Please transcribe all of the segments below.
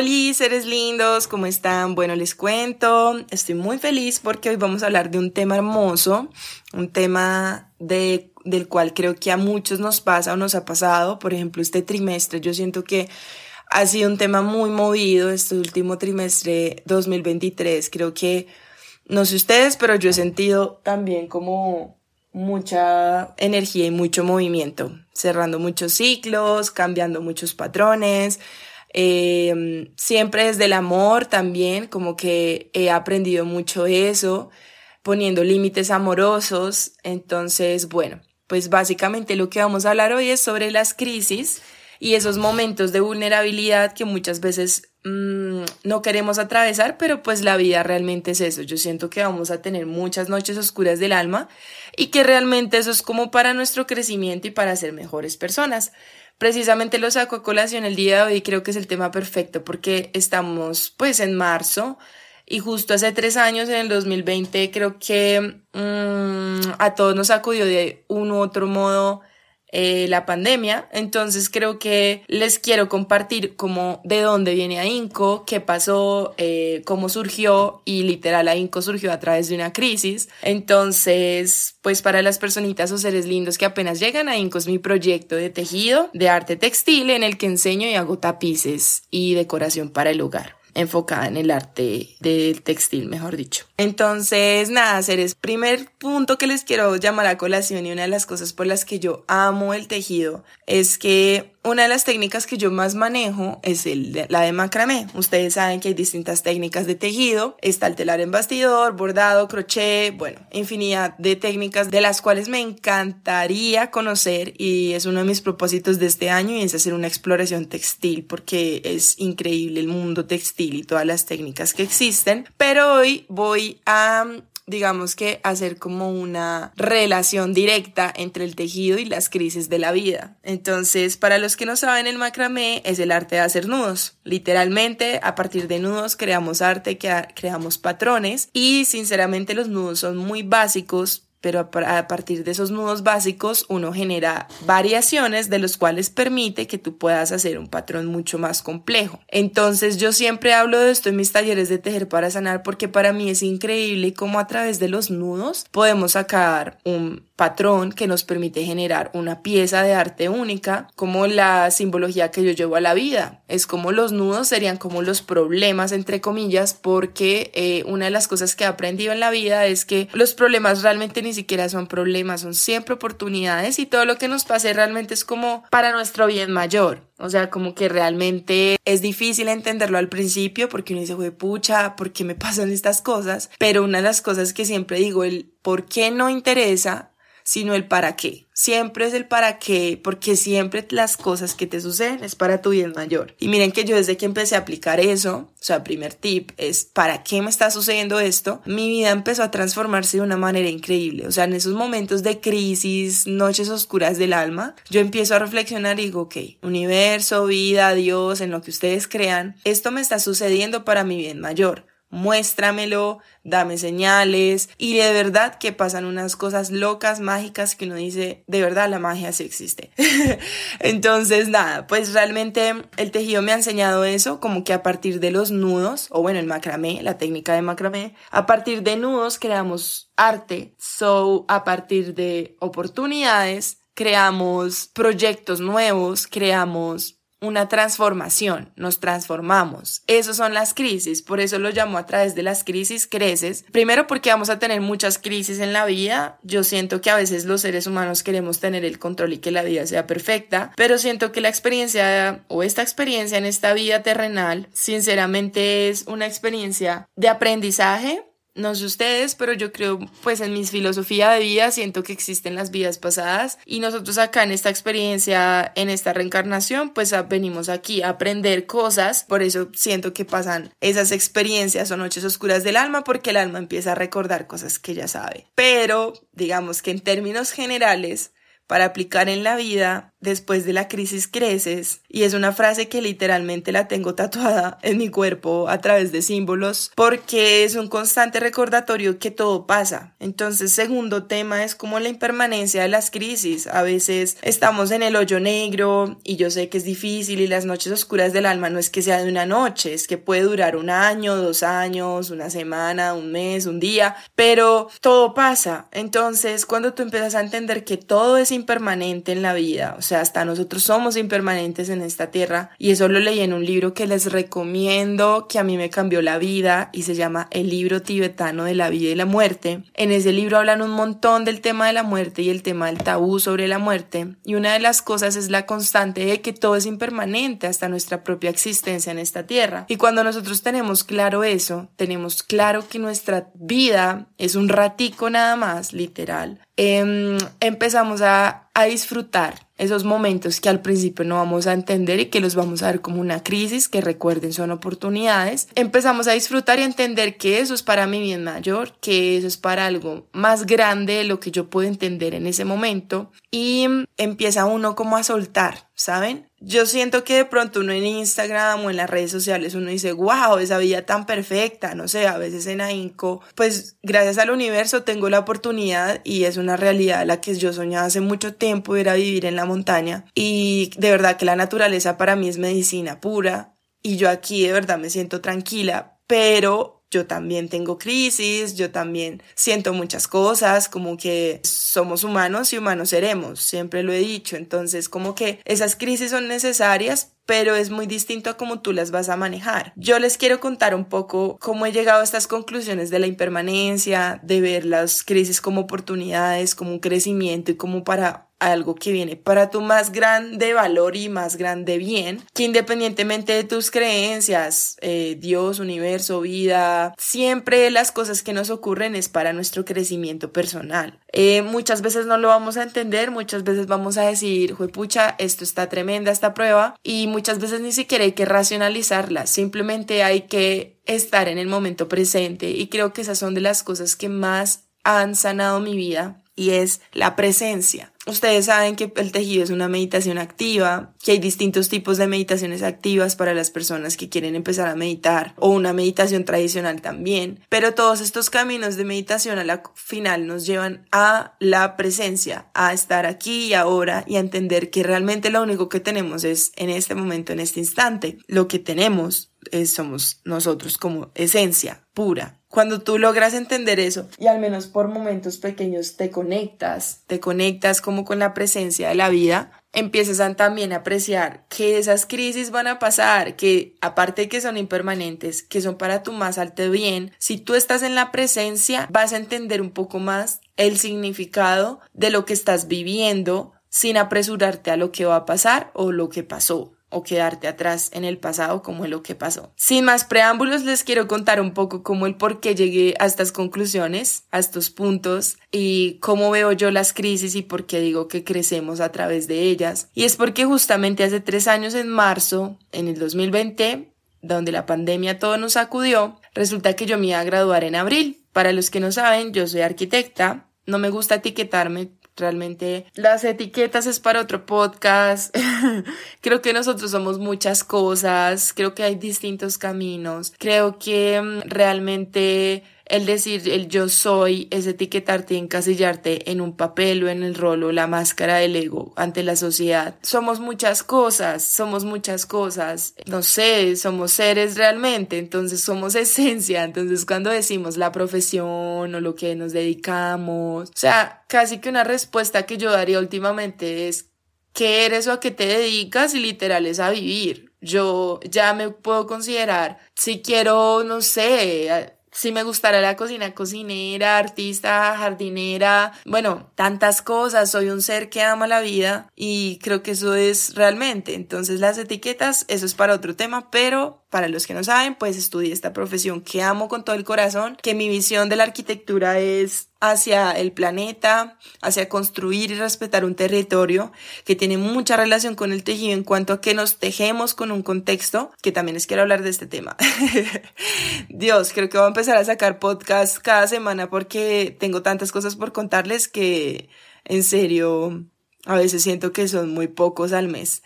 Hola, seres lindos, ¿cómo están? Bueno, les cuento, estoy muy feliz porque hoy vamos a hablar de un tema hermoso, un tema de, del cual creo que a muchos nos pasa o nos ha pasado. Por ejemplo, este trimestre, yo siento que ha sido un tema muy movido este último trimestre 2023. Creo que, no sé ustedes, pero yo he sentido también como mucha energía y mucho movimiento, cerrando muchos ciclos, cambiando muchos patrones eh, siempre desde el amor también, como que he aprendido mucho eso, poniendo límites amorosos. Entonces, bueno, pues básicamente lo que vamos a hablar hoy es sobre las crisis y esos momentos de vulnerabilidad que muchas veces mm, no queremos atravesar, pero pues la vida realmente es eso. Yo siento que vamos a tener muchas noches oscuras del alma y que realmente eso es como para nuestro crecimiento y para ser mejores personas. Precisamente lo saco a colación el día de hoy, creo que es el tema perfecto porque estamos pues en marzo y justo hace tres años, en el 2020, creo que mm, a todos nos acudió de un u otro modo eh, la pandemia. Entonces creo que les quiero compartir como de dónde viene AINCO, qué pasó, eh, cómo surgió y literal AINCO surgió a través de una crisis. Entonces, pues para las personitas o seres lindos que apenas llegan AINCO es mi proyecto de tejido, de arte textil en el que enseño y hago tapices y decoración para el hogar enfocada en el arte del textil, mejor dicho. Entonces, nada, seres, primer punto que les quiero llamar a colación y una de las cosas por las que yo amo el tejido es que una de las técnicas que yo más manejo es la de macramé. Ustedes saben que hay distintas técnicas de tejido. Está el telar en bastidor, bordado, crochet, bueno, infinidad de técnicas de las cuales me encantaría conocer y es uno de mis propósitos de este año y es hacer una exploración textil porque es increíble el mundo textil y todas las técnicas que existen. Pero hoy voy a digamos que hacer como una relación directa entre el tejido y las crisis de la vida. Entonces, para los que no saben, el macramé es el arte de hacer nudos. Literalmente, a partir de nudos creamos arte, creamos patrones y sinceramente los nudos son muy básicos pero a partir de esos nudos básicos uno genera variaciones de los cuales permite que tú puedas hacer un patrón mucho más complejo. Entonces yo siempre hablo de esto en mis talleres de tejer para sanar porque para mí es increíble cómo a través de los nudos podemos sacar un patrón que nos permite generar una pieza de arte única, como la simbología que yo llevo a la vida. Es como los nudos serían como los problemas, entre comillas, porque eh, una de las cosas que he aprendido en la vida es que los problemas realmente ni siquiera son problemas, son siempre oportunidades y todo lo que nos pase realmente es como para nuestro bien mayor. O sea, como que realmente es difícil entenderlo al principio porque uno dice, güey, pucha, ¿por qué me pasan estas cosas? Pero una de las cosas que siempre digo, el por qué no interesa sino el para qué. Siempre es el para qué, porque siempre las cosas que te suceden es para tu bien mayor. Y miren que yo desde que empecé a aplicar eso, o sea, primer tip es para qué me está sucediendo esto, mi vida empezó a transformarse de una manera increíble. O sea, en esos momentos de crisis, noches oscuras del alma, yo empiezo a reflexionar y digo, ok, universo, vida, Dios, en lo que ustedes crean, esto me está sucediendo para mi bien mayor muéstramelo, dame señales y de verdad que pasan unas cosas locas, mágicas que uno dice, de verdad la magia sí existe. Entonces, nada, pues realmente el tejido me ha enseñado eso, como que a partir de los nudos, o bueno, el macramé, la técnica de macramé, a partir de nudos creamos arte, so a partir de oportunidades creamos proyectos nuevos, creamos una transformación, nos transformamos. Esas son las crisis, por eso lo llamo a través de las crisis creces. Primero porque vamos a tener muchas crisis en la vida. Yo siento que a veces los seres humanos queremos tener el control y que la vida sea perfecta, pero siento que la experiencia o esta experiencia en esta vida terrenal, sinceramente es una experiencia de aprendizaje no sé ustedes, pero yo creo, pues en mi filosofía de vida, siento que existen las vidas pasadas y nosotros acá en esta experiencia, en esta reencarnación, pues venimos aquí a aprender cosas, por eso siento que pasan esas experiencias o noches oscuras del alma, porque el alma empieza a recordar cosas que ya sabe. Pero, digamos que en términos generales, para aplicar en la vida, después de la crisis creces, y es una frase que literalmente la tengo tatuada en mi cuerpo a través de símbolos, porque es un constante recordatorio que todo pasa. Entonces, segundo tema es como la impermanencia de las crisis. A veces estamos en el hoyo negro y yo sé que es difícil y las noches oscuras del alma no es que sea de una noche, es que puede durar un año, dos años, una semana, un mes, un día, pero todo pasa. Entonces, cuando tú empiezas a entender que todo es impermanente en la vida, hasta nosotros somos impermanentes en esta tierra y eso lo leí en un libro que les recomiendo, que a mí me cambió la vida y se llama El libro tibetano de la vida y la muerte. En ese libro hablan un montón del tema de la muerte y el tema del tabú sobre la muerte y una de las cosas es la constante de que todo es impermanente hasta nuestra propia existencia en esta tierra. Y cuando nosotros tenemos claro eso, tenemos claro que nuestra vida es un ratico nada más, literal, Em, empezamos a, a disfrutar esos momentos que al principio no vamos a entender y que los vamos a ver como una crisis, que recuerden son oportunidades, empezamos a disfrutar y entender que eso es para mi bien mayor, que eso es para algo más grande de lo que yo puedo entender en ese momento y empieza uno como a soltar, ¿saben? Yo siento que de pronto uno en Instagram o en las redes sociales uno dice, wow, esa vida tan perfecta, no sé, a veces en AINCO, pues gracias al universo tengo la oportunidad y es una realidad la que yo soñaba hace mucho tiempo, era vivir en la montaña y de verdad que la naturaleza para mí es medicina pura y yo aquí de verdad me siento tranquila, pero yo también tengo crisis, yo también siento muchas cosas, como que somos humanos y humanos seremos, siempre lo he dicho, entonces como que esas crisis son necesarias, pero es muy distinto a cómo tú las vas a manejar. Yo les quiero contar un poco cómo he llegado a estas conclusiones de la impermanencia, de ver las crisis como oportunidades, como un crecimiento y como para algo que viene para tu más grande valor y más grande bien, que independientemente de tus creencias, eh, Dios, universo, vida, siempre las cosas que nos ocurren es para nuestro crecimiento personal. Eh, muchas veces no lo vamos a entender, muchas veces vamos a decir, pucha, esto está tremenda, esta prueba, y muchas veces ni siquiera hay que racionalizarla, simplemente hay que estar en el momento presente y creo que esas son de las cosas que más han sanado mi vida y es la presencia. Ustedes saben que el tejido es una meditación activa, que hay distintos tipos de meditaciones activas para las personas que quieren empezar a meditar o una meditación tradicional también, pero todos estos caminos de meditación a la final nos llevan a la presencia, a estar aquí y ahora y a entender que realmente lo único que tenemos es en este momento, en este instante. Lo que tenemos somos nosotros como esencia pura, cuando tú logras entender eso y al menos por momentos pequeños te conectas, te conectas como con la presencia de la vida, empiezas a también apreciar que esas crisis van a pasar, que aparte de que son impermanentes, que son para tu más alto bien, si tú estás en la presencia vas a entender un poco más el significado de lo que estás viviendo sin apresurarte a lo que va a pasar o lo que pasó o quedarte atrás en el pasado como es lo que pasó. Sin más preámbulos, les quiero contar un poco cómo el por qué llegué a estas conclusiones, a estos puntos y cómo veo yo las crisis y por qué digo que crecemos a través de ellas. Y es porque justamente hace tres años en marzo, en el 2020, donde la pandemia todo nos sacudió, resulta que yo me iba a graduar en abril. Para los que no saben, yo soy arquitecta, no me gusta etiquetarme Realmente las etiquetas es para otro podcast. creo que nosotros somos muchas cosas, creo que hay distintos caminos. Creo que mm, realmente el decir el yo soy es etiquetarte y encasillarte en un papel o en el rol o la máscara del ego ante la sociedad. Somos muchas cosas, somos muchas cosas. No sé, somos seres realmente, entonces somos esencia. Entonces cuando decimos la profesión o lo que nos dedicamos, o sea, casi que una respuesta que yo daría últimamente es ¿qué eres o a qué te dedicas? Y literal es a vivir. Yo ya me puedo considerar, si quiero, no sé, si me gustara la cocina, cocinera, artista, jardinera, bueno, tantas cosas, soy un ser que ama la vida y creo que eso es realmente. Entonces las etiquetas, eso es para otro tema, pero para los que no saben, pues estudié esta profesión que amo con todo el corazón, que mi visión de la arquitectura es hacia el planeta, hacia construir y respetar un territorio que tiene mucha relación con el tejido en cuanto a que nos tejemos con un contexto, que también les quiero hablar de este tema. Dios, creo que voy a empezar a sacar podcast cada semana porque tengo tantas cosas por contarles que en serio a veces siento que son muy pocos al mes.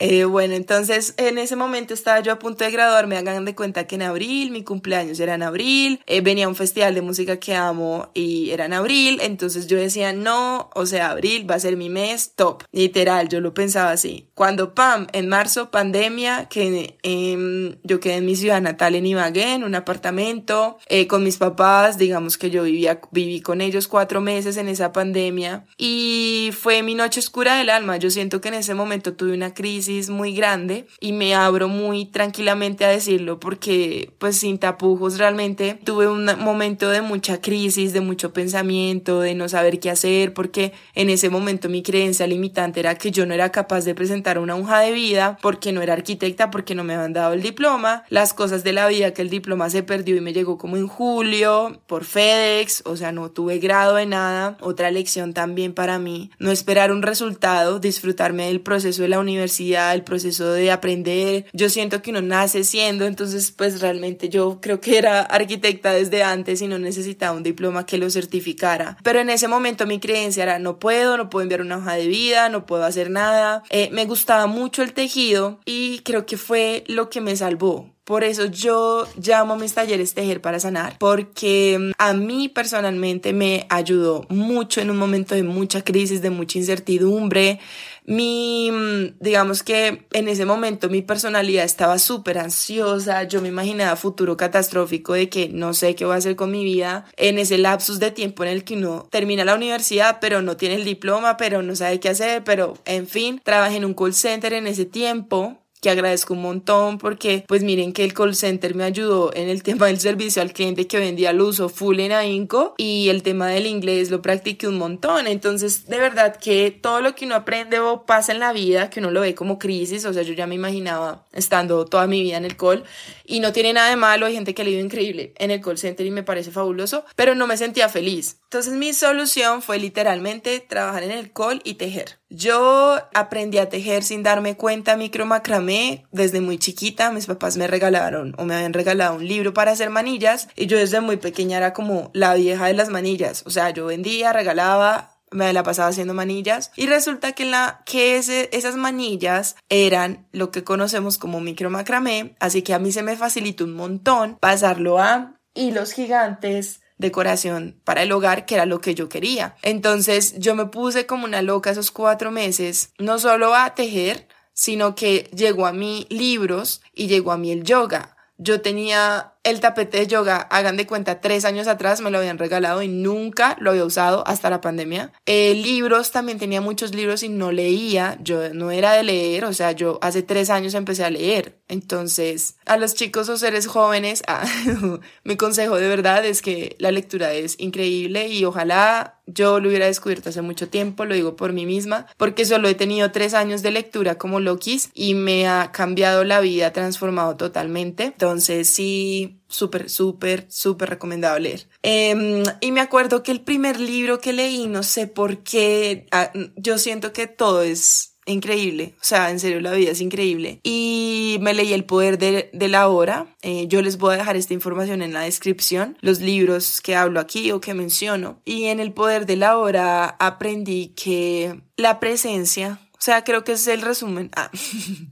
Eh, bueno, entonces en ese momento estaba yo a punto de graduarme, hagan de cuenta que en abril, mi cumpleaños era en abril, eh, venía un festival de música que amo y era en abril, entonces yo decía, no, o sea, abril va a ser mi mes top, literal, yo lo pensaba así. Cuando, pam, en marzo, pandemia, que em, yo quedé en mi ciudad natal en Ibagué, en un apartamento, eh, con mis papás, digamos que yo vivía, viví con ellos cuatro meses en esa pandemia y fue mi noche oscura del alma, yo siento que en ese momento tuve una crisis muy grande y me abro muy tranquilamente a decirlo porque pues sin tapujos realmente tuve un momento de mucha crisis, de mucho pensamiento, de no saber qué hacer porque en ese momento mi creencia limitante era que yo no era capaz de presentar una hoja de vida porque no era arquitecta, porque no me habían dado el diploma, las cosas de la vida que el diploma se perdió y me llegó como en julio por FedEx, o sea, no tuve grado de nada, otra lección también para mí, no esperar un resultado, disfrutarme del proceso de la universidad el proceso de aprender. Yo siento que uno nace siendo, entonces pues realmente yo creo que era arquitecta desde antes y no necesitaba un diploma que lo certificara. Pero en ese momento mi creencia era no puedo, no puedo enviar una hoja de vida, no puedo hacer nada. Eh, me gustaba mucho el tejido y creo que fue lo que me salvó. Por eso yo llamo a mis talleres Tejer para Sanar, porque mm, a mí personalmente me ayudó mucho en un momento de mucha crisis, de mucha incertidumbre, mi, mm, digamos que en ese momento mi personalidad estaba súper ansiosa, yo me imaginaba futuro catastrófico de que no sé qué voy a hacer con mi vida, en ese lapsus de tiempo en el que uno termina la universidad, pero no tiene el diploma, pero no sabe qué hacer, pero en fin, trabajé en un call center en ese tiempo, que agradezco un montón porque pues miren que el call center me ayudó en el tema del servicio al cliente que hoy en día lo uso full en AINCO y el tema del inglés lo practiqué un montón. Entonces de verdad que todo lo que uno aprende o pasa en la vida que uno lo ve como crisis o sea yo ya me imaginaba estando toda mi vida en el call y no tiene nada de malo hay gente que le ido increíble en el call center y me parece fabuloso pero no me sentía feliz. Entonces mi solución fue literalmente trabajar en el call y tejer yo aprendí a tejer sin darme cuenta micro macramé desde muy chiquita. Mis papás me regalaron o me habían regalado un libro para hacer manillas y yo desde muy pequeña era como la vieja de las manillas. O sea, yo vendía, regalaba, me la pasaba haciendo manillas y resulta que, la, que ese, esas manillas eran lo que conocemos como micro macramé, así que a mí se me facilitó un montón pasarlo a hilos gigantes decoración para el hogar, que era lo que yo quería. Entonces yo me puse como una loca esos cuatro meses, no solo a tejer, sino que llegó a mí libros y llegó a mí el yoga. Yo tenía el tapete de yoga, hagan de cuenta, tres años atrás me lo habían regalado y nunca lo había usado hasta la pandemia. Eh, libros, también tenía muchos libros y no leía, yo no era de leer, o sea, yo hace tres años empecé a leer. Entonces, a los chicos o seres jóvenes, ah, mi consejo de verdad es que la lectura es increíble y ojalá yo lo hubiera descubierto hace mucho tiempo, lo digo por mí misma, porque solo he tenido tres años de lectura como Lokis y me ha cambiado la vida, transformado totalmente. Entonces, sí, súper, súper, súper recomendado leer. Em, y me acuerdo que el primer libro que leí, no sé por qué, ah, yo siento que todo es increíble, o sea, en serio la vida es increíble. Y me leí El poder de, la hora, eh, yo les voy a dejar esta información en la descripción, los libros que hablo aquí o que menciono. Y en El poder de la hora aprendí que la presencia o sea, creo que es el resumen. Ah.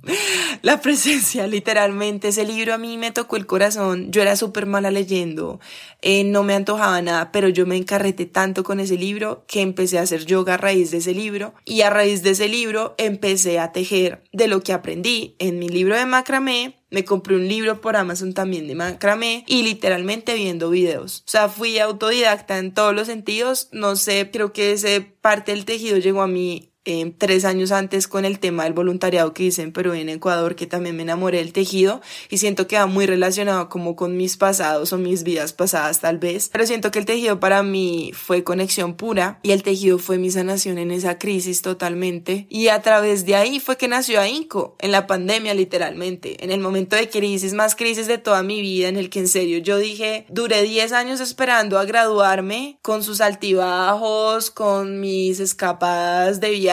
la presencia, literalmente. Ese libro a mí me tocó el corazón. Yo era súper mala leyendo. Eh, no me antojaba nada, pero yo me encarreté tanto con ese libro que empecé a hacer yoga a raíz de ese libro. Y a raíz de ese libro empecé a tejer de lo que aprendí en mi libro de macramé me compré un libro por Amazon también de macramé y literalmente viendo videos. O sea, fui autodidacta en todos los sentidos. No sé, creo que ese parte del tejido llegó a mí eh, tres años antes con el tema del voluntariado que hice en Perú y en Ecuador, que también me enamoré del tejido y siento que va muy relacionado como con mis pasados o mis vidas pasadas tal vez, pero siento que el tejido para mí fue conexión pura y el tejido fue mi sanación en esa crisis totalmente. Y a través de ahí fue que nació AINCO, en la pandemia literalmente, en el momento de crisis, más crisis de toda mi vida, en el que en serio yo dije, duré 10 años esperando a graduarme con sus altibajos, con mis escapadas de viaje,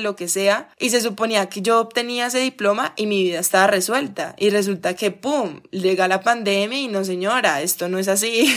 lo que sea, y se suponía que yo obtenía ese diploma y mi vida estaba resuelta. Y resulta que, ¡pum!, llega la pandemia y no, señora, esto no es así.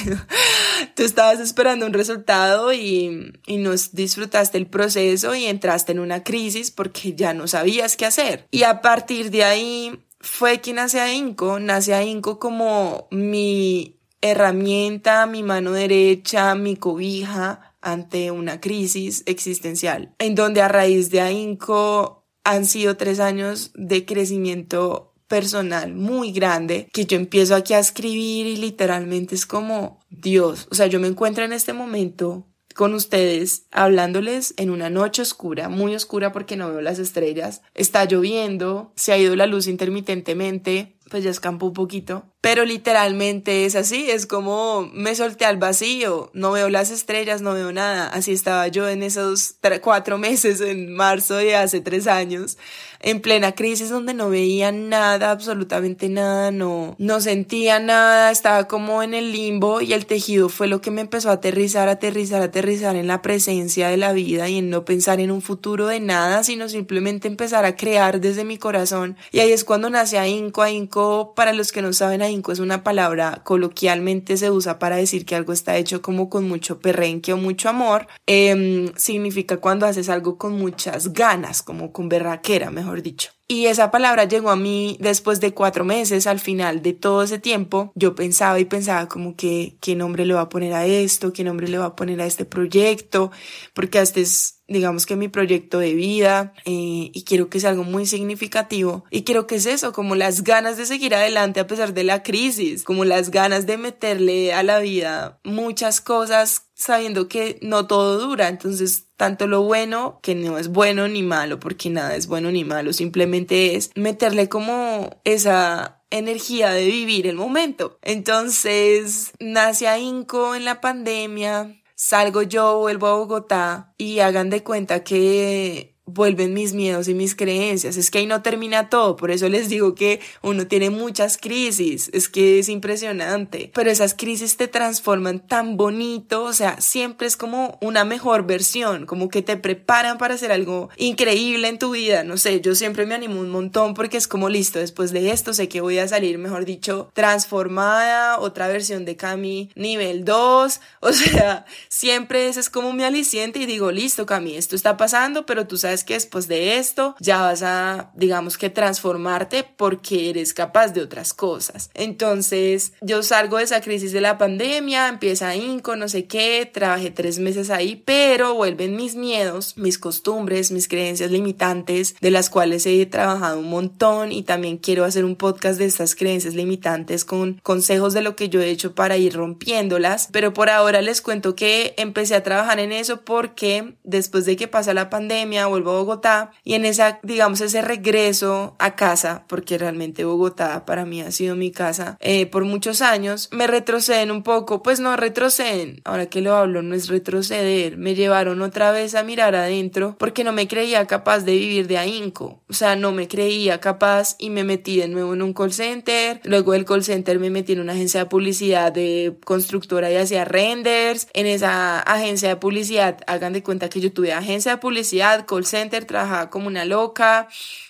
Tú estabas esperando un resultado y, y no disfrutaste el proceso y entraste en una crisis porque ya no sabías qué hacer. Y a partir de ahí fue que nace a Inco, nace a Inco como mi herramienta, mi mano derecha, mi cobija ante una crisis existencial, en donde a raíz de AINCO han sido tres años de crecimiento personal muy grande que yo empiezo aquí a escribir y literalmente es como Dios, o sea, yo me encuentro en este momento con ustedes hablándoles en una noche oscura, muy oscura porque no veo las estrellas, está lloviendo, se ha ido la luz intermitentemente, pues ya escampo un poquito, pero literalmente es así, es como me solté al vacío, no veo las estrellas, no veo nada, así estaba yo en esos cuatro meses en marzo de hace tres años, en plena crisis donde no veía nada, absolutamente nada, no, no sentía nada, estaba como en el limbo y el tejido fue lo que me empezó a aterrizar, aterrizar, aterrizar en la presencia de la vida y en no pensar en un futuro de nada, sino simplemente empezar a crear desde mi corazón. Y ahí es cuando nace Inco, Inco, para los que no saben Es una palabra coloquialmente se usa para decir que algo está hecho como con mucho perrenque o mucho amor, em, significa cuando haces algo con muchas ganas, como con berraquera, mejor dicho. Y esa palabra llegó a mí después de cuatro meses, al final de todo ese tiempo, yo pensaba y pensaba como que qué nombre le va a poner a esto, qué nombre le va a poner a este proyecto, porque este es digamos que mi proyecto de vida eh, y quiero que sea algo muy significativo. Y quiero que es eso, como las ganas de seguir adelante a pesar de la crisis, como las ganas de meterle a la vida muchas cosas sabiendo que no todo dura, entonces tanto lo bueno, que no es bueno ni malo, porque nada es bueno ni malo, simplemente es meterle como esa energía de vivir el momento. Entonces, nace a Inco en la pandemia, salgo yo, vuelvo a Bogotá y hagan de cuenta que vuelven mis miedos y mis creencias. Es que ahí no termina todo, por eso les digo que uno tiene muchas crisis, es que es impresionante, pero esas crisis te transforman tan bonito, o sea, siempre es como una mejor versión, como que te preparan para hacer algo increíble en tu vida, no sé, yo siempre me animo un montón porque es como listo, después de esto sé que voy a salir, mejor dicho, transformada, otra versión de Cami nivel 2, o sea, siempre ese es como mi aliciente y digo, listo Cami, esto está pasando, pero tú sabes que después de esto ya vas a, digamos que transformarte porque eres capaz de otras cosas. Entonces yo salgo de esa crisis de la pandemia, empieza Inco, no sé qué, trabajé tres meses ahí, pero vuelven mis miedos, mis costumbres, mis creencias limitantes, de las cuales he trabajado un montón y también quiero hacer un podcast de estas creencias limitantes con consejos de lo que yo he hecho para ir rompiéndolas, pero por ahora les cuento que empecé a trabajar en eso porque después de que pasa la pandemia, vuelvo Bogotá y en esa, digamos, ese regreso a casa, porque realmente Bogotá para mí ha sido mi casa eh, por muchos años, me retroceden un poco, pues no retroceden, ahora que lo hablo no es retroceder, me llevaron otra vez a mirar adentro porque no me creía capaz de vivir de ahínco, o sea, no me creía capaz y me metí de nuevo en un call center, luego del call center me metí en una agencia de publicidad de constructora y hacía renders, en esa agencia de publicidad, hagan de cuenta que yo tuve agencia de publicidad, call center, trabajaba como una loca,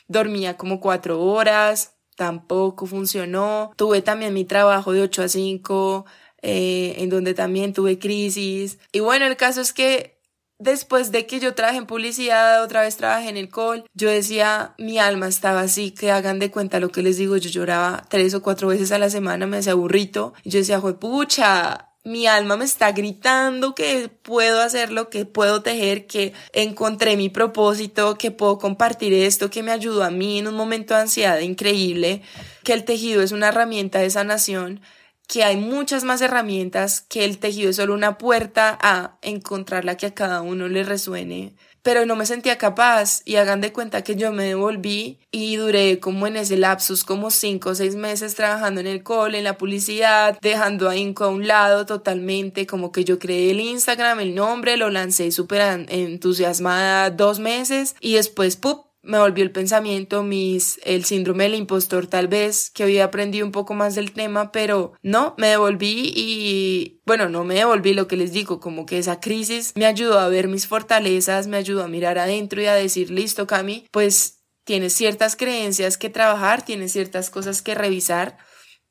dormía como cuatro horas, tampoco funcionó. Tuve también mi trabajo de 8 a 5, eh, en donde también tuve crisis. Y bueno, el caso es que después de que yo trabajé en publicidad, otra vez trabajé en el call, yo decía, mi alma estaba así, que hagan de cuenta lo que les digo, yo lloraba tres o cuatro veces a la semana, me hacía burrito, y yo decía, pucha, mi alma me está gritando que puedo hacerlo, que puedo tejer, que encontré mi propósito, que puedo compartir esto, que me ayudó a mí en un momento de ansiedad increíble, que el tejido es una herramienta de sanación, que hay muchas más herramientas, que el tejido es solo una puerta a encontrar la que a cada uno le resuene pero no me sentía capaz y hagan de cuenta que yo me devolví y duré como en ese lapsus como cinco o seis meses trabajando en el cole, en la publicidad, dejando a a un lado totalmente, como que yo creé el Instagram, el nombre, lo lancé súper entusiasmada dos meses y después, ¡pup! Me volvió el pensamiento, mis, el síndrome del impostor tal vez, que había aprendido un poco más del tema, pero no, me devolví y, bueno, no me devolví lo que les digo, como que esa crisis me ayudó a ver mis fortalezas, me ayudó a mirar adentro y a decir, listo, Cami, pues tienes ciertas creencias que trabajar, tienes ciertas cosas que revisar,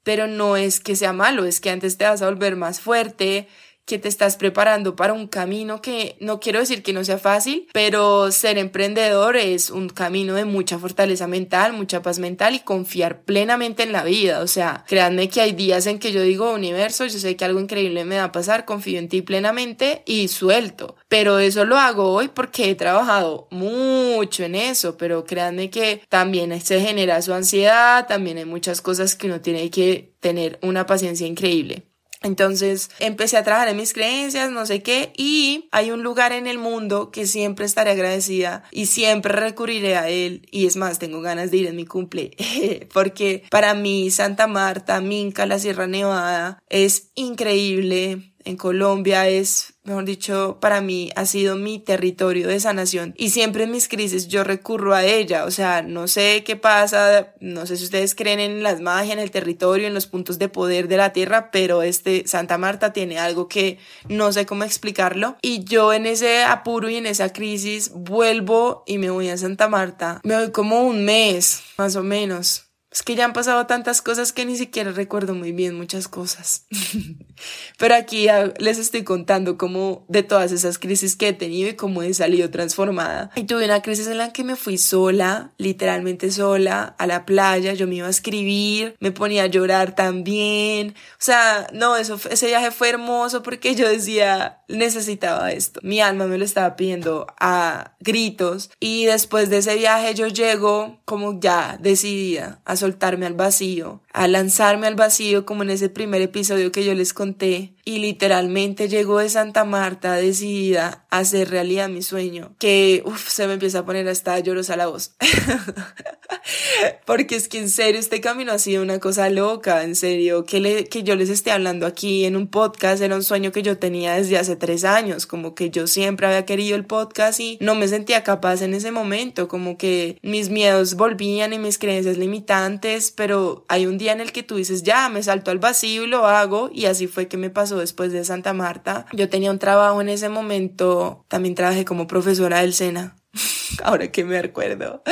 pero no es que sea malo, es que antes te vas a volver más fuerte, que te estás preparando para un camino que no quiero decir que no sea fácil, pero ser emprendedor es un camino de mucha fortaleza mental, mucha paz mental y confiar plenamente en la vida. O sea, créanme que hay días en que yo digo, universo, yo sé que algo increíble me va a pasar, confío en ti plenamente y suelto. Pero eso lo hago hoy porque he trabajado mucho en eso, pero créanme que también se genera su ansiedad, también hay muchas cosas que uno tiene que tener una paciencia increíble. Entonces empecé a trabajar en mis creencias, no sé qué, y hay un lugar en el mundo que siempre estaré agradecida y siempre recurriré a él. Y es más, tengo ganas de ir en mi cumple, porque para mí Santa Marta, Minca, la Sierra Nevada es increíble en Colombia es, mejor dicho, para mí ha sido mi territorio de sanación y siempre en mis crisis yo recurro a ella, o sea, no sé qué pasa, no sé si ustedes creen en las magias, en el territorio, en los puntos de poder de la tierra, pero este Santa Marta tiene algo que no sé cómo explicarlo. Y yo en ese apuro y en esa crisis vuelvo y me voy a Santa Marta, me voy como un mes, más o menos es que ya han pasado tantas cosas que ni siquiera recuerdo muy bien muchas cosas. Pero aquí les estoy contando cómo de todas esas crisis que he tenido y cómo he salido transformada. Y tuve una crisis en la que me fui sola, literalmente sola, a la playa. Yo me iba a escribir, me ponía a llorar también. O sea, no, eso, ese viaje fue hermoso porque yo decía, necesitaba esto. Mi alma me lo estaba pidiendo a gritos. Y después de ese viaje yo llego como ya decidida a soltarme al vacío, a lanzarme al vacío como en ese primer episodio que yo les conté y literalmente llegó de Santa Marta decidida a hacer realidad mi sueño, que se me empieza a poner hasta llorosa la voz. Porque es que en serio este camino ha sido una cosa loca, en serio, que, le, que yo les esté hablando aquí en un podcast era un sueño que yo tenía desde hace tres años, como que yo siempre había querido el podcast y no me sentía capaz en ese momento, como que mis miedos volvían y mis creencias limitantes, pero hay un día en el que tú dices, ya, me salto al vacío y lo hago y así fue que me pasó después de Santa Marta. Yo tenía un trabajo en ese momento, también trabajé como profesora del SENA. Ahora que me recuerdo.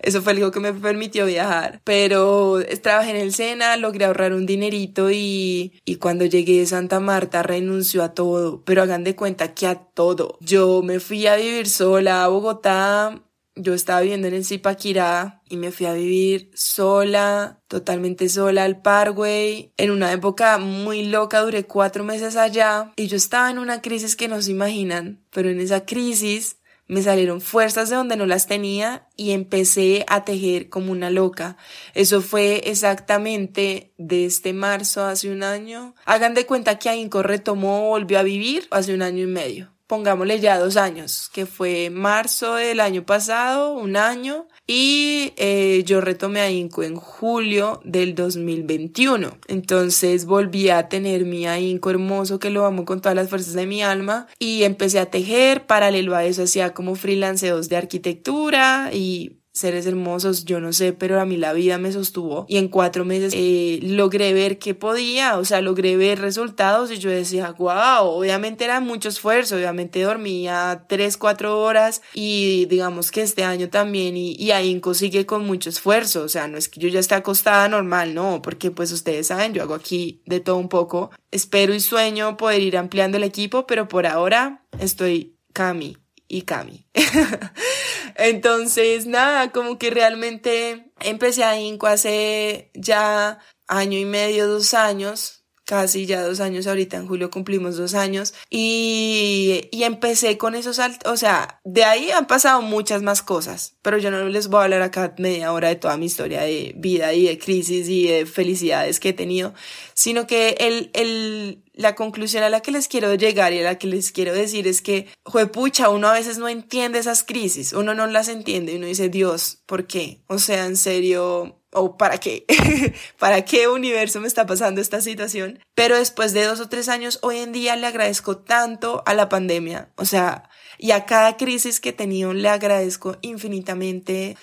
Eso fue algo que me permitió viajar. Pero trabajé en el SENA, logré ahorrar un dinerito y, y cuando llegué de Santa Marta renunció a todo. Pero hagan de cuenta que a todo. Yo me fui a vivir sola a Bogotá yo estaba viviendo en el Zipaquirá y me fui a vivir sola, totalmente sola al Parkway. En una época muy loca, duré cuatro meses allá y yo estaba en una crisis que no se imaginan, pero en esa crisis me salieron fuerzas de donde no las tenía y empecé a tejer como una loca. Eso fue exactamente de este marzo hace un año. Hagan de cuenta que Ainco retomó, volvió a vivir hace un año y medio pongámosle ya dos años, que fue marzo del año pasado, un año, y eh, yo retomé a Inco en julio del 2021. Entonces volví a tener mi Inco hermoso que lo amo con todas las fuerzas de mi alma y empecé a tejer, paralelo a eso hacía como freelanceos de arquitectura y seres hermosos, yo no sé, pero a mí la vida me sostuvo y en cuatro meses eh, logré ver que podía, o sea, logré ver resultados y yo decía, wow, obviamente era mucho esfuerzo, obviamente dormía tres, cuatro horas y digamos que este año también y, y ahí sigue con mucho esfuerzo, o sea, no es que yo ya esté acostada normal, no, porque pues ustedes saben, yo hago aquí de todo un poco, espero y sueño poder ir ampliando el equipo, pero por ahora estoy Cami y Cami. Entonces, nada, como que realmente empecé a Inco hace ya año y medio, dos años, casi ya dos años, ahorita en julio cumplimos dos años y, y empecé con esos altos, o sea, de ahí han pasado muchas más cosas, pero yo no les voy a hablar acá media hora de toda mi historia de vida y de crisis y de felicidades que he tenido, sino que el, el, la conclusión a la que les quiero llegar y a la que les quiero decir es que, juepucha, uno a veces no entiende esas crisis, uno no las entiende y uno dice, Dios, ¿por qué? O sea, en serio, o para qué, para qué universo me está pasando esta situación. Pero después de dos o tres años, hoy en día le agradezco tanto a la pandemia, o sea, y a cada crisis que he tenido le agradezco infinitamente.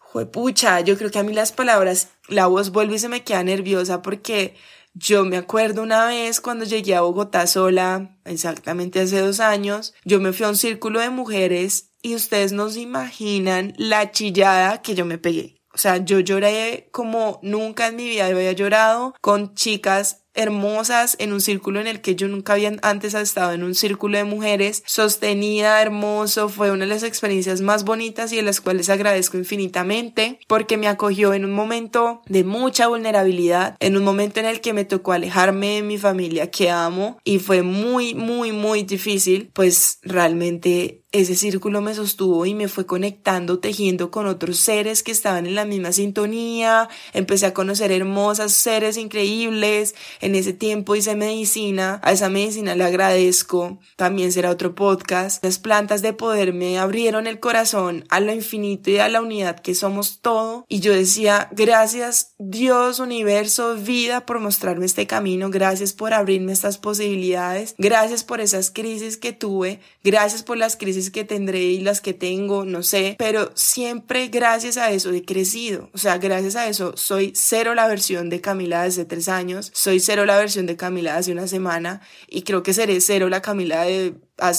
Juepucha, yo creo que a mí las palabras, la voz vuelve y se me queda nerviosa porque yo me acuerdo una vez cuando llegué a Bogotá sola, exactamente hace dos años, yo me fui a un círculo de mujeres y ustedes no se imaginan la chillada que yo me pegué. O sea, yo lloré como nunca en mi vida había llorado con chicas hermosas en un círculo en el que yo nunca había antes estado en un círculo de mujeres sostenida, hermoso, fue una de las experiencias más bonitas y de las cuales agradezco infinitamente porque me acogió en un momento de mucha vulnerabilidad, en un momento en el que me tocó alejarme de mi familia que amo y fue muy, muy, muy difícil, pues realmente ese círculo me sostuvo y me fue conectando, tejiendo con otros seres que estaban en la misma sintonía, empecé a conocer hermosas seres increíbles, en ese tiempo hice medicina, a esa medicina le agradezco, también será otro podcast. Las plantas de poder me abrieron el corazón a lo infinito y a la unidad que somos todo y yo decía, gracias Dios, universo, vida por mostrarme este camino, gracias por abrirme estas posibilidades, gracias por esas crisis que tuve, gracias por las crisis que tendré y las que tengo, no sé, pero siempre gracias a eso he crecido, o sea, gracias a eso soy cero la versión de Camila desde tres años, soy cero la versión de Camila hace una semana y creo que seré cero la Camila de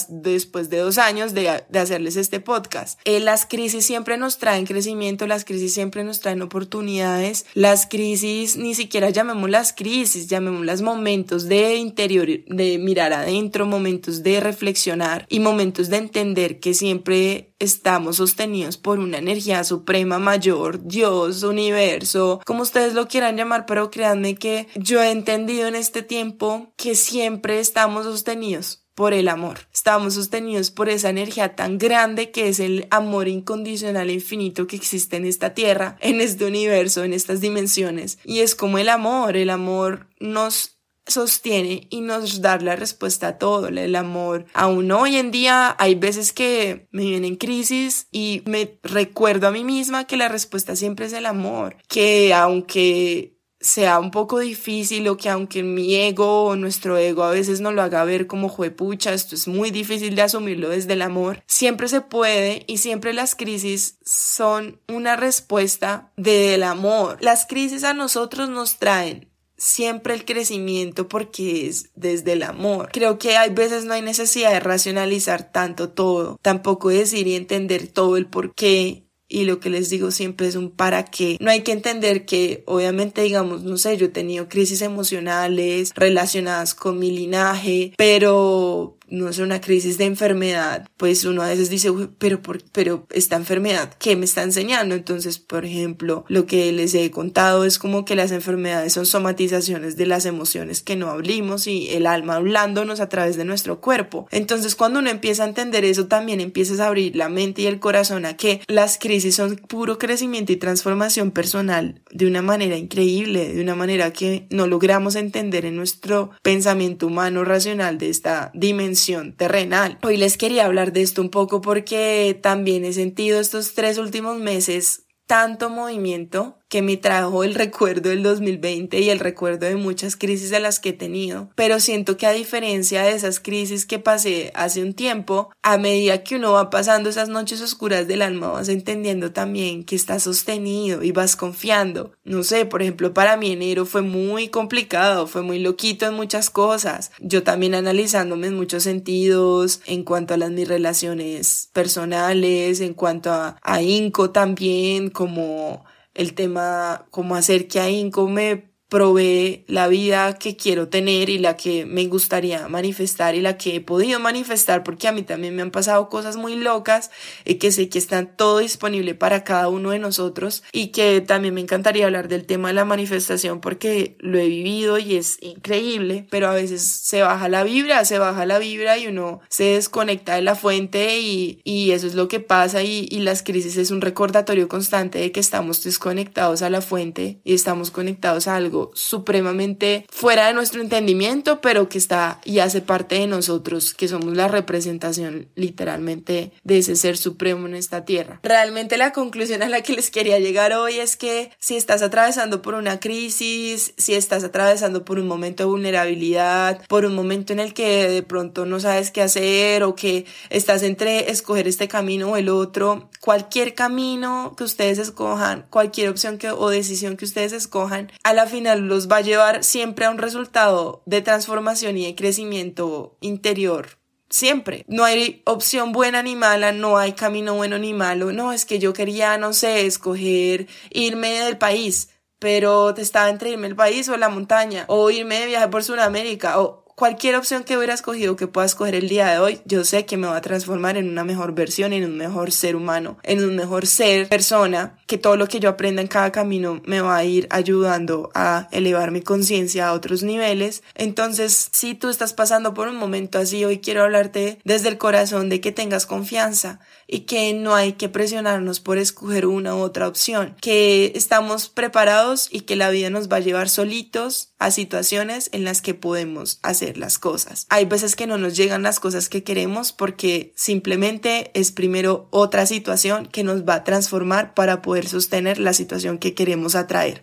después de dos años de, hacerles este podcast. Eh, las crisis siempre nos traen crecimiento, las crisis siempre nos traen oportunidades, las crisis ni siquiera llamemos las crisis, llamémoslas momentos de interior, de mirar adentro, momentos de reflexionar y momentos de entender que siempre estamos sostenidos por una energía suprema mayor, Dios, universo, como ustedes lo quieran llamar, pero créanme que yo he entendido en este tiempo que siempre estamos sostenidos por el amor. Estamos sostenidos por esa energía tan grande que es el amor incondicional e infinito que existe en esta tierra, en este universo, en estas dimensiones. Y es como el amor, el amor nos sostiene y nos da la respuesta a todo, el amor. Aún hoy en día hay veces que me vienen crisis y me recuerdo a mí misma que la respuesta siempre es el amor, que aunque sea un poco difícil o que aunque mi ego o nuestro ego a veces no lo haga ver como juepucha, esto es muy difícil de asumirlo desde el amor, siempre se puede y siempre las crisis son una respuesta del amor. Las crisis a nosotros nos traen siempre el crecimiento porque es desde el amor. Creo que hay veces no hay necesidad de racionalizar tanto todo, tampoco decir y entender todo el por qué y lo que les digo siempre es un para qué. No hay que entender que obviamente digamos, no sé, yo he tenido crisis emocionales relacionadas con mi linaje, pero no es una crisis de enfermedad, pues uno a veces dice, pero, pero esta enfermedad, ¿qué me está enseñando? Entonces, por ejemplo, lo que les he contado es como que las enfermedades son somatizaciones de las emociones que no abrimos y el alma hablándonos a través de nuestro cuerpo. Entonces, cuando uno empieza a entender eso, también empiezas a abrir la mente y el corazón a que las crisis son puro crecimiento y transformación personal de una manera increíble, de una manera que no logramos entender en nuestro pensamiento humano racional de esta dimensión terrenal. Hoy les quería hablar de esto un poco porque también he sentido estos tres últimos meses tanto movimiento que me trajo el recuerdo del 2020 y el recuerdo de muchas crisis de las que he tenido, pero siento que a diferencia de esas crisis que pasé hace un tiempo, a medida que uno va pasando esas noches oscuras del alma vas entendiendo también que estás sostenido y vas confiando. No sé, por ejemplo, para mí enero fue muy complicado, fue muy loquito en muchas cosas. Yo también analizándome en muchos sentidos en cuanto a las mis relaciones personales, en cuanto a, a Inco también, como el tema, como hacer que a Inco me provee la vida que quiero tener y la que me gustaría manifestar y la que he podido manifestar porque a mí también me han pasado cosas muy locas y que sé que están todo disponible para cada uno de nosotros y que también me encantaría hablar del tema de la manifestación porque lo he vivido y es increíble, pero a veces se baja la vibra, se baja la vibra y uno se desconecta de la fuente y, y eso es lo que pasa y, y las crisis es un recordatorio constante de que estamos desconectados a la fuente y estamos conectados a algo supremamente fuera de nuestro entendimiento, pero que está y hace parte de nosotros, que somos la representación literalmente de ese ser supremo en esta tierra. Realmente la conclusión a la que les quería llegar hoy es que si estás atravesando por una crisis, si estás atravesando por un momento de vulnerabilidad, por un momento en el que de pronto no sabes qué hacer o que estás entre escoger este camino o el otro, cualquier camino que ustedes escojan, cualquier opción que, o decisión que ustedes escojan, a la final los va a llevar siempre a un resultado de transformación y de crecimiento interior. Siempre. No hay opción buena ni mala, no hay camino bueno ni malo. No, es que yo quería, no sé, escoger irme del país, pero te estaba entre irme del país o la montaña, o irme de viaje por Sudamérica, o cualquier opción que hubiera escogido que pueda escoger el día de hoy, yo sé que me va a transformar en una mejor versión, en un mejor ser humano, en un mejor ser persona, que todo lo que yo aprenda en cada camino me va a ir ayudando a elevar mi conciencia a otros niveles. Entonces, si tú estás pasando por un momento así, hoy quiero hablarte desde el corazón de que tengas confianza y que no hay que presionarnos por escoger una u otra opción, que estamos preparados y que la vida nos va a llevar solitos a situaciones en las que podemos hacer las cosas. Hay veces que no nos llegan las cosas que queremos porque simplemente es primero otra situación que nos va a transformar para poder sostener la situación que queremos atraer.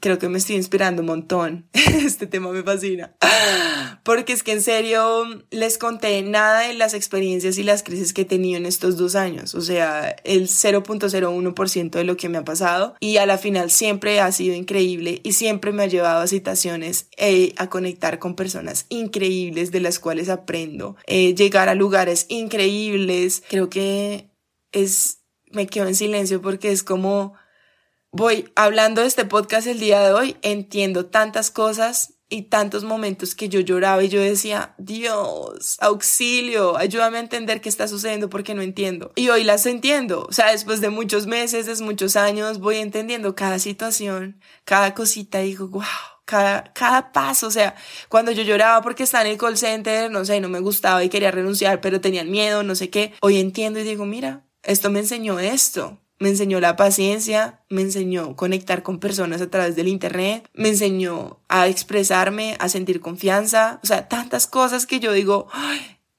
Creo que me estoy inspirando un montón. Este tema me fascina. Porque es que en serio les conté nada de las experiencias y las crisis que he tenido en estos dos años. O sea, el 0.01% de lo que me ha pasado. Y a la final siempre ha sido increíble y siempre me ha llevado a situaciones eh, a conectar con personas increíbles de las cuales aprendo, eh, llegar a lugares increíbles. Creo que es, me quedo en silencio porque es como voy hablando de este podcast el día de hoy, entiendo tantas cosas y tantos momentos que yo lloraba y yo decía, Dios, auxilio, ayúdame a entender qué está sucediendo porque no entiendo. Y hoy las entiendo, o sea, después de muchos meses, de muchos años, voy entendiendo cada situación, cada cosita y digo, wow cada, cada paso, o sea, cuando yo lloraba porque estaba en el call center, no sé, no me gustaba y quería renunciar, pero tenían miedo, no sé qué, hoy entiendo y digo, mira, esto me enseñó esto, me enseñó la paciencia, me enseñó conectar con personas a través del internet, me enseñó a expresarme, a sentir confianza, o sea, tantas cosas que yo digo,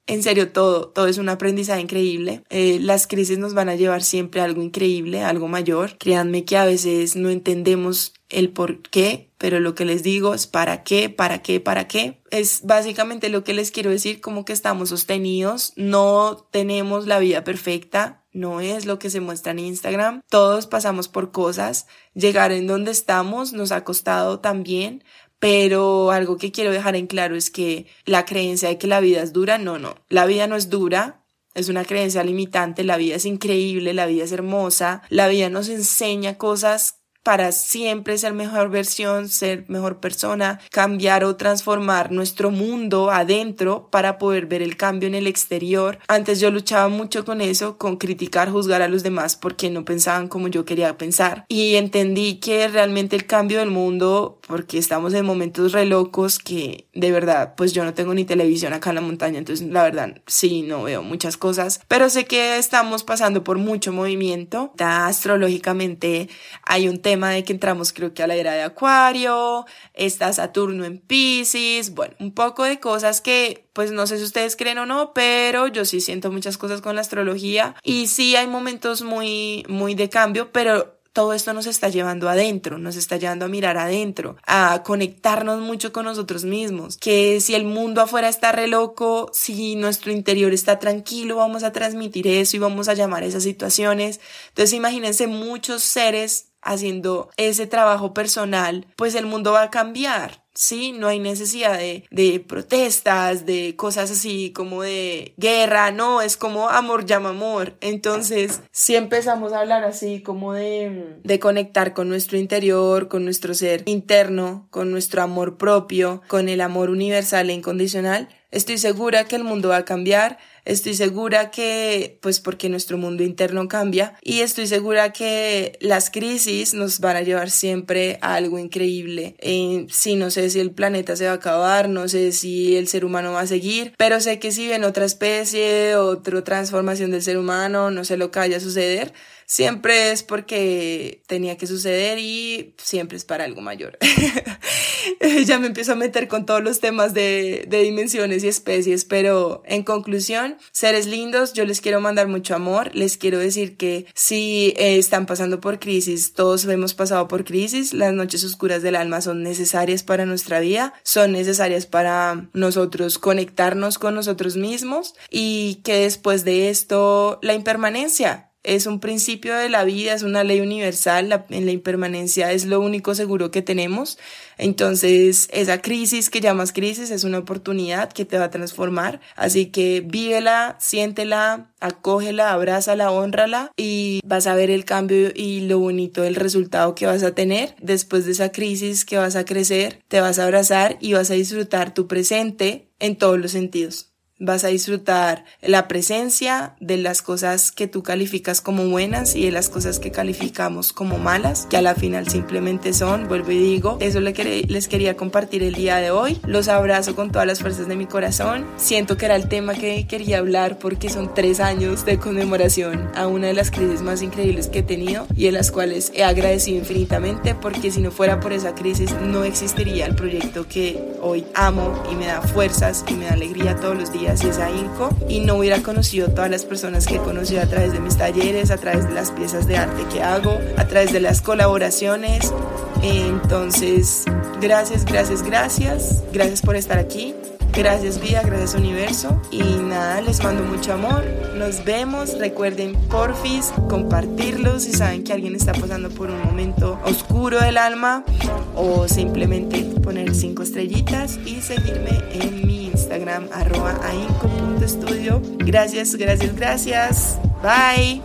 en serio, todo, todo es un aprendizaje increíble. Eh, las crisis nos van a llevar siempre a algo increíble, algo mayor. Créanme que a veces no entendemos el por qué, pero lo que les digo es para qué, para qué, para qué. Es básicamente lo que les quiero decir, como que estamos sostenidos, no tenemos la vida perfecta, no es lo que se muestra en Instagram. Todos pasamos por cosas, llegar en donde estamos nos ha costado también, pero algo que quiero dejar en claro es que la creencia de que la vida es dura, no, no, la vida no es dura, es una creencia limitante, la vida es increíble, la vida es hermosa, la vida nos enseña cosas para siempre ser mejor versión, ser mejor persona, cambiar o transformar nuestro mundo adentro para poder ver el cambio en el exterior. Antes yo luchaba mucho con eso, con criticar, juzgar a los demás porque no pensaban como yo quería pensar. Y entendí que realmente el cambio del mundo, porque estamos en momentos re locos que de verdad, pues yo no tengo ni televisión acá en la montaña, entonces la verdad sí, no veo muchas cosas, pero sé que estamos pasando por mucho movimiento. astrológicamente hay un de que entramos creo que a la era de Acuario, está Saturno en Pisces, bueno, un poco de cosas que pues no sé si ustedes creen o no, pero yo sí siento muchas cosas con la astrología y sí hay momentos muy muy de cambio, pero todo esto nos está llevando adentro, nos está llevando a mirar adentro, a conectarnos mucho con nosotros mismos, que si el mundo afuera está re loco, si nuestro interior está tranquilo, vamos a transmitir eso y vamos a llamar esas situaciones. Entonces imagínense muchos seres haciendo ese trabajo personal, pues el mundo va a cambiar. ¿sí? No hay necesidad de, de, protestas, de cosas así como de guerra, no, es como amor llama amor. Entonces, si empezamos a hablar así como de, de conectar con nuestro interior, con nuestro ser interno, con nuestro amor propio, con el amor universal e incondicional, estoy segura que el mundo va a cambiar Estoy segura que, pues porque nuestro mundo interno cambia y estoy segura que las crisis nos van a llevar siempre a algo increíble. Eh, sí, no sé si el planeta se va a acabar, no sé si el ser humano va a seguir, pero sé que si ven otra especie, otra transformación del ser humano, no sé lo que vaya a suceder, siempre es porque tenía que suceder y siempre es para algo mayor. ya me empiezo a meter con todos los temas de, de dimensiones y especies, pero en conclusión, seres lindos, yo les quiero mandar mucho amor, les quiero decir que si eh, están pasando por crisis, todos hemos pasado por crisis, las noches oscuras del alma son necesarias para nuestra vida, son necesarias para nosotros conectarnos con nosotros mismos y que después de esto la impermanencia, es un principio de la vida, es una ley universal, en la impermanencia es lo único seguro que tenemos. Entonces, esa crisis que llamas crisis es una oportunidad que te va a transformar. Así que vívela, siéntela, acógela, abrázala, honrala y vas a ver el cambio y lo bonito del resultado que vas a tener. Después de esa crisis que vas a crecer, te vas a abrazar y vas a disfrutar tu presente en todos los sentidos. Vas a disfrutar la presencia de las cosas que tú calificas como buenas y de las cosas que calificamos como malas, que a la final simplemente son, vuelvo y digo, eso les quería compartir el día de hoy. Los abrazo con todas las fuerzas de mi corazón. Siento que era el tema que quería hablar porque son tres años de conmemoración a una de las crisis más increíbles que he tenido y en las cuales he agradecido infinitamente porque si no fuera por esa crisis no existiría el proyecto que hoy amo y me da fuerzas y me da alegría todos los días y esa INCO y no hubiera conocido todas las personas que he conocido a través de mis talleres, a través de las piezas de arte que hago, a través de las colaboraciones. Entonces, gracias, gracias, gracias. Gracias por estar aquí. Gracias vida, gracias universo. Y nada, les mando mucho amor. Nos vemos. Recuerden, porfis, compartirlo si saben que alguien está pasando por un momento oscuro del alma. O simplemente poner cinco estrellitas y seguirme en mi Instagram arroba Gracias, gracias, gracias. Bye.